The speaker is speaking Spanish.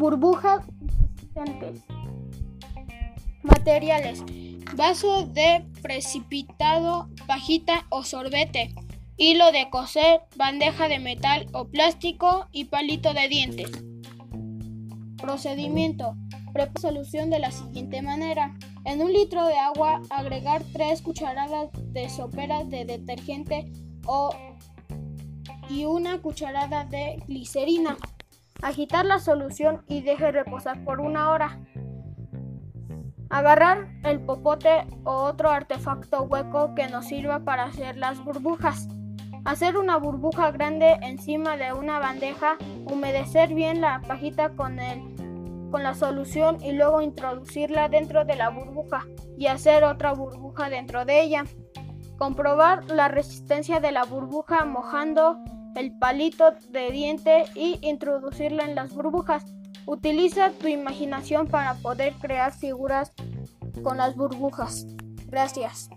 Burbujas Materiales. Vaso de precipitado, pajita o sorbete. Hilo de coser, bandeja de metal o plástico y palito de dientes. Procedimiento. Prepara solución de la siguiente manera. En un litro de agua agregar 3 cucharadas de sopera de detergente o y una cucharada de glicerina. Agitar la solución y deje reposar por una hora. Agarrar el popote o otro artefacto hueco que nos sirva para hacer las burbujas. Hacer una burbuja grande encima de una bandeja, humedecer bien la pajita con, el, con la solución y luego introducirla dentro de la burbuja y hacer otra burbuja dentro de ella. Comprobar la resistencia de la burbuja mojando el palito de diente y introducirla en las burbujas. Utiliza tu imaginación para poder crear figuras con las burbujas. Gracias.